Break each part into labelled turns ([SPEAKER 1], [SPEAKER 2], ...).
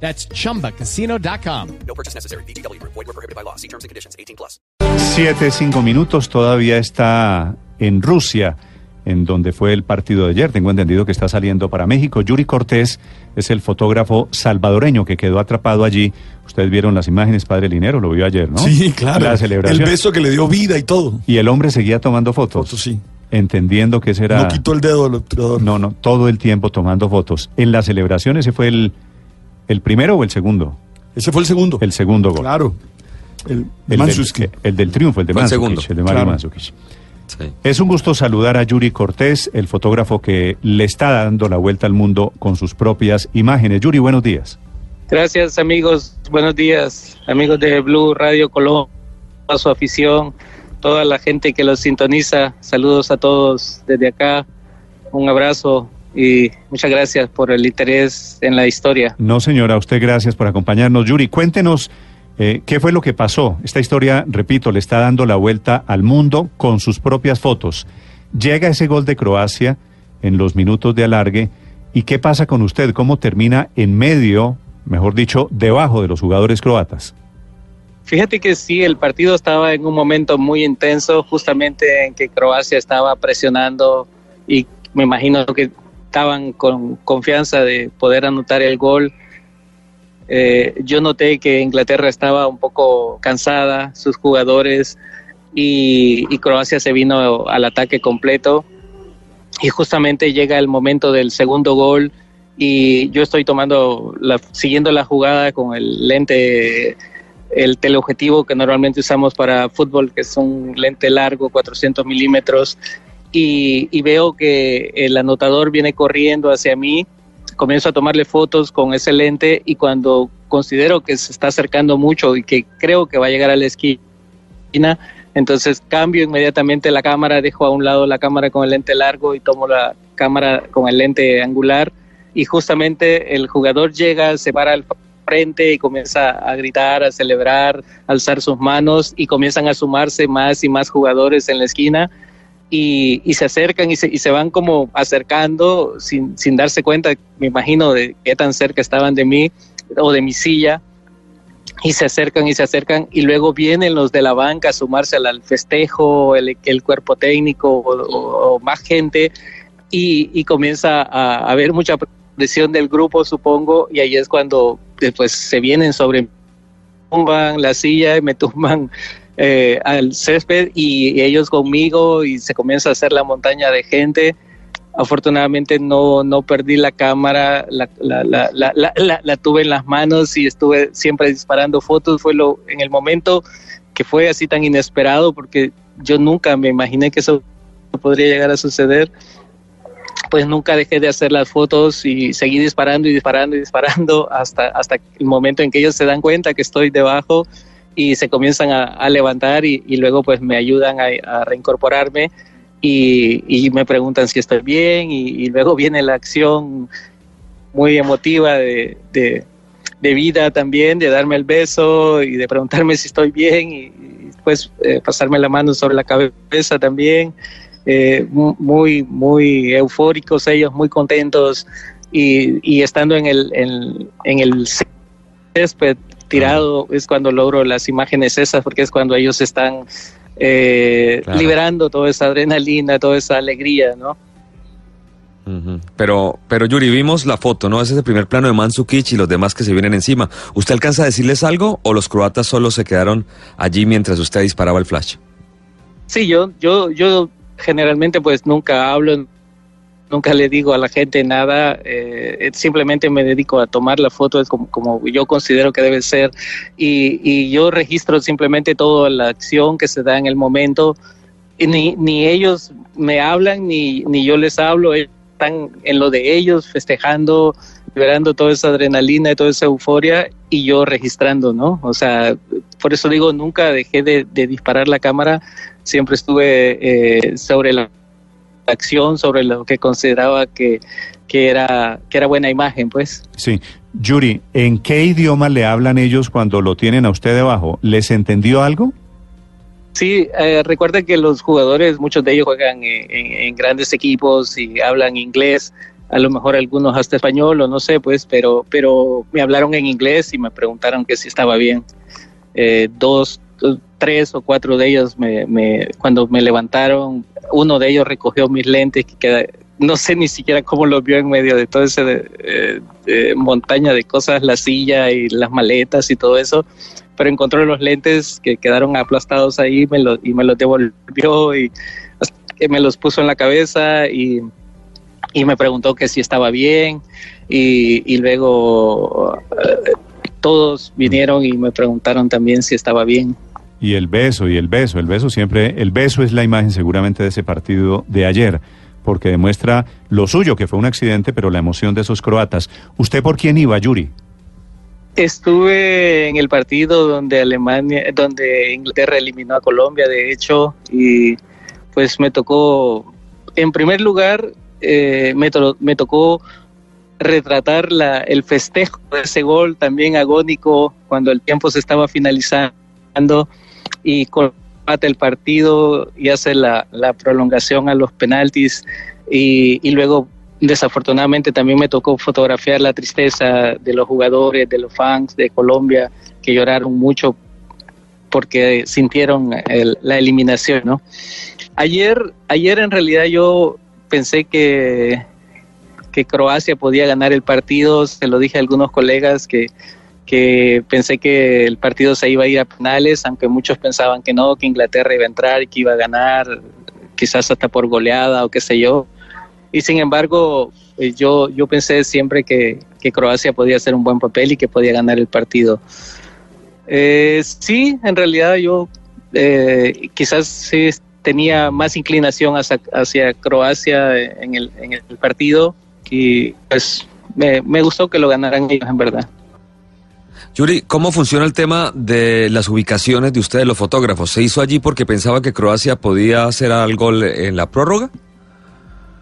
[SPEAKER 1] That's chumbacasino.com.
[SPEAKER 2] No purchase necessary. BGW. Void were prohibited by law. See terms and conditions. 18 plus.
[SPEAKER 3] Siete, cinco minutos, todavía está en Rusia, en donde fue el partido de ayer. Tengo entendido que está saliendo para México. Yuri Cortés es el fotógrafo salvadoreño que quedó atrapado allí. Ustedes vieron las imágenes, padre Linero, lo vio ayer, ¿no?
[SPEAKER 4] Sí, claro.
[SPEAKER 3] La celebración.
[SPEAKER 4] El beso que le dio vida y todo.
[SPEAKER 3] Y el hombre seguía tomando fotos.
[SPEAKER 4] Fotos, sí.
[SPEAKER 3] Entendiendo que ese era...
[SPEAKER 4] No quitó el dedo del obturador.
[SPEAKER 3] No, no, todo el tiempo tomando fotos. En la celebración, ¿ese fue el, el primero o el segundo?
[SPEAKER 4] Ese fue el segundo.
[SPEAKER 3] El segundo gol.
[SPEAKER 4] Claro. El,
[SPEAKER 3] del, el del triunfo, el de
[SPEAKER 5] Fue el
[SPEAKER 3] Mandzukic,
[SPEAKER 5] segundo.
[SPEAKER 3] el de Mario
[SPEAKER 4] Claro.
[SPEAKER 5] Sí.
[SPEAKER 3] Es un gusto saludar a Yuri Cortés, el fotógrafo que le está dando la vuelta al mundo con sus propias imágenes. Yuri, buenos días.
[SPEAKER 6] Gracias amigos, buenos días amigos de Blue Radio Colón, a su afición, toda la gente que los sintoniza, saludos a todos desde acá, un abrazo y muchas gracias por el interés en la historia.
[SPEAKER 3] No, señora, usted gracias por acompañarnos. Yuri, cuéntenos eh, qué fue lo que pasó. Esta historia, repito, le está dando la vuelta al mundo con sus propias fotos. Llega ese gol de Croacia en los minutos de alargue. ¿Y qué pasa con usted? ¿Cómo termina en medio, mejor dicho, debajo de los jugadores croatas?
[SPEAKER 6] Fíjate que sí, el partido estaba en un momento muy intenso, justamente en que Croacia estaba presionando y me imagino que estaban con confianza de poder anotar el gol. Eh, yo noté que Inglaterra estaba un poco cansada, sus jugadores, y, Croacia se vino al ataque completo. Y justamente llega el momento del segundo gol y yo estoy tomando, siguiendo la jugada con el lente el teleobjetivo que normalmente usamos para fútbol, que es un lente largo, 400 milímetros, y, y veo que el anotador viene corriendo hacia mí, comienzo a tomarle fotos con ese lente y cuando considero que se está acercando mucho y que creo que va a llegar a la esquina, entonces cambio inmediatamente la cámara, dejo a un lado la cámara con el lente largo y tomo la cámara con el lente angular. Y justamente el jugador llega, se para al frente y comienza a gritar, a celebrar, a alzar sus manos y comienzan a sumarse más y más jugadores en la esquina y, y se acercan y se, y se van como acercando sin, sin darse cuenta, me imagino, de qué tan cerca estaban de mí o de mi silla. Y se acercan y se acercan y luego vienen los de la banca a sumarse al, festejo, el, el cuerpo técnico o, o- o más gente. Y, y comienza a, a haber mucha presión del grupo, supongo, y ahí es cuando después se vienen sobre tumban la silla y me tumban eh, al césped y, ellos conmigo y se comienza a hacer la montaña de gente. Afortunadamente no, no perdí la cámara, la, la- la- la tuve en las manos y estuve siempre disparando fotos. Fue lo en el momento que fue así tan inesperado porque yo nunca me imaginé que eso podría llegar a suceder pues nunca dejé de hacer las fotos y seguí disparando y disparando y disparando hasta, hasta el momento en que ellos se dan cuenta que estoy debajo y se comienzan a, levantar y, luego pues me ayudan a, reincorporarme y, me preguntan si estoy bien y, luego viene la acción muy emotiva de, vida también, de darme el beso y de preguntarme si estoy bien y, después eh, pasarme la mano sobre la cabeza también. Eh, mu- muy, muy eufóricos ellos, muy contentos y, y estando en el, en, en el césped tirado es cuando logro las imágenes esas porque es cuando ellos están eh,
[SPEAKER 5] Claro.
[SPEAKER 6] liberando toda esa adrenalina, toda esa alegría, ¿no?
[SPEAKER 5] Pero, pero Yuri, vimos la foto, ¿no? Ese es el primer plano de Mandzukic y los demás que se vienen encima. ¿Usted alcanza a decirles algo o los croatas solo se quedaron allí mientras usted disparaba el flash?
[SPEAKER 6] Sí, yo, yo, yo generalmente pues nunca hablo, nunca le digo a la gente nada, eh, simplemente me dedico a tomar la foto como, como yo considero que debe ser y, yo registro simplemente toda la acción que se da en el momento. Ni, ni ellos me hablan ni, ni yo les hablo, están en lo de ellos festejando liberando toda esa adrenalina y toda esa euforia y yo registrando, ¿no? O sea, por eso digo, nunca dejé de, de disparar la cámara, siempre estuve eh, sobre la acción, sobre lo que consideraba que, que, era, que era buena imagen, pues.
[SPEAKER 3] Sí. Yuri, ¿en qué idioma le hablan ellos cuando lo tienen a usted debajo? ¿Les entendió algo?
[SPEAKER 6] Sí, eh, recuerda que los jugadores, muchos de ellos juegan en, en, en, grandes equipos y hablan inglés, a lo mejor algunos hasta español o no sé, pues, pero, pero me hablaron en inglés y me preguntaron que si estaba bien. Eh, dos, tres o cuatro de ellos, me, me, cuando me levantaron, uno de ellos recogió mis lentes, que queda, no sé ni siquiera cómo los vio en medio de toda esa eh, montaña de cosas, la silla y las maletas y todo eso pero encontró los lentes que quedaron aplastados ahí me lo, y me los devolvió y que me los puso en la cabeza y, y me preguntó que si estaba bien y, y luego eh, todos vinieron y me preguntaron también si estaba bien.
[SPEAKER 3] Y el beso, y el beso, el beso siempre, el beso es la imagen seguramente de ese partido de ayer, porque demuestra lo suyo, que fue un accidente, pero la emoción de esos croatas. ¿Usted por quién iba, Yuri?
[SPEAKER 6] Estuve en el partido donde Alemania, donde Inglaterra eliminó a Colombia, de hecho, y pues me tocó, en primer lugar, eh, me, me, tocó retratar la, el festejo de ese gol también agónico cuando el tiempo se estaba finalizando y combate el partido y hace la, la prolongación a los penaltis y, y luego desafortunadamente también me tocó fotografiar la tristeza de los jugadores, de los fans de Colombia que lloraron mucho porque sintieron la eliminación, ¿no? Ayer, ayer en realidad yo pensé que, que Croacia podía ganar el partido, se lo dije a algunos colegas que, que pensé que el partido se iba a ir a penales, aunque muchos pensaban que no, que Inglaterra iba a entrar y que iba a ganar, quizás hasta por goleada o qué sé yo y sin embargo yo, yo pensé siempre que, que, Croacia podía hacer un buen papel y que podía ganar el partido. Eh, sí, en realidad yo eh, quizás sí tenía más inclinación hacia, hacia Croacia en el, en el, partido y pues me, me gustó que lo ganaran ellos en verdad.
[SPEAKER 5] Yuri, ¿cómo funciona el tema de las ubicaciones de ustedes, los fotógrafos? ¿Se hizo allí porque pensaba que Croacia podía hacer algo en la prórroga?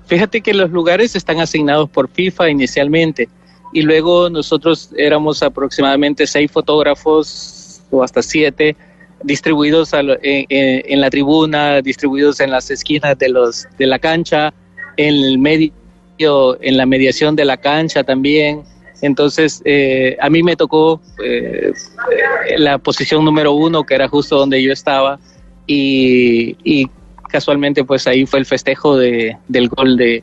[SPEAKER 6] Fíjate que los lugares están asignados por FIFA inicialmente y luego nosotros éramos aproximadamente seis fotógrafos o hasta siete distribuidos en, en, la tribuna, distribuidos en las esquinas de, los, de la cancha, en el medio, en la mediación de la cancha también. Entonces, eh, a mí me tocó eh, la posición número uno, que era justo donde yo estaba, y, casualmente pues ahí fue el festejo de, del gol de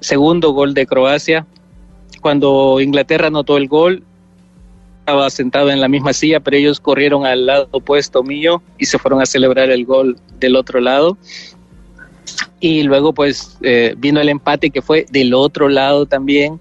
[SPEAKER 6] segundo gol de Croacia. Cuando Inglaterra anotó el gol, estaba sentado en la misma silla, pero ellos corrieron al lado opuesto mío y se fueron a celebrar el gol del otro lado. Y luego pues eh, vino el empate que fue del otro lado también.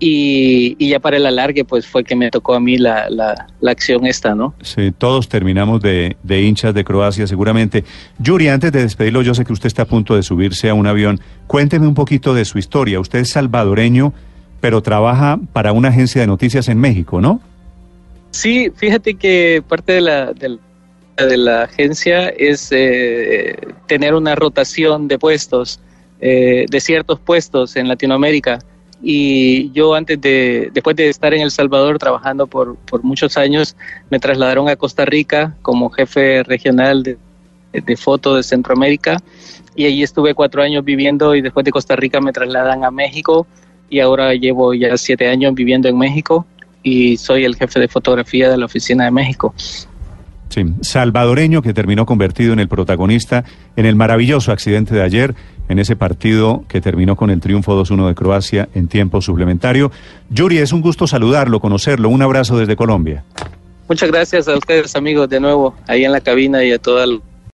[SPEAKER 6] Y, y, ya para el alargue, pues fue que me tocó a mí la, la, la acción esta, ¿no?
[SPEAKER 3] Sí, todos terminamos de, de, hinchas de Croacia, seguramente. Yuri, antes de despedirlo, yo sé que usted está a punto de subirse a un avión. Cuénteme un poquito de su historia. Usted es salvadoreño, pero trabaja para una agencia de noticias en México, ¿no?
[SPEAKER 6] Sí, fíjate que parte de la, de, de la agencia es eh, tener una rotación de puestos, eh, de ciertos puestos en Latinoamérica y yo antes de, después de estar en El Salvador trabajando por, por muchos años, me trasladaron a Costa Rica como jefe regional de, de foto de Centroamérica y allí estuve cuatro años viviendo y después de Costa Rica me trasladan a México y ahora llevo ya siete años viviendo en México y soy el jefe de fotografía de la oficina de México.
[SPEAKER 3] Sí, salvadoreño que terminó convertido en el protagonista en el maravilloso accidente de ayer, en ese partido que terminó con el triunfo 2-1 de Croacia en tiempo suplementario. Yuri, es un gusto saludarlo, conocerlo. Un abrazo desde Colombia.
[SPEAKER 6] Muchas gracias a ustedes, amigos, de nuevo, ahí en la cabina y a toda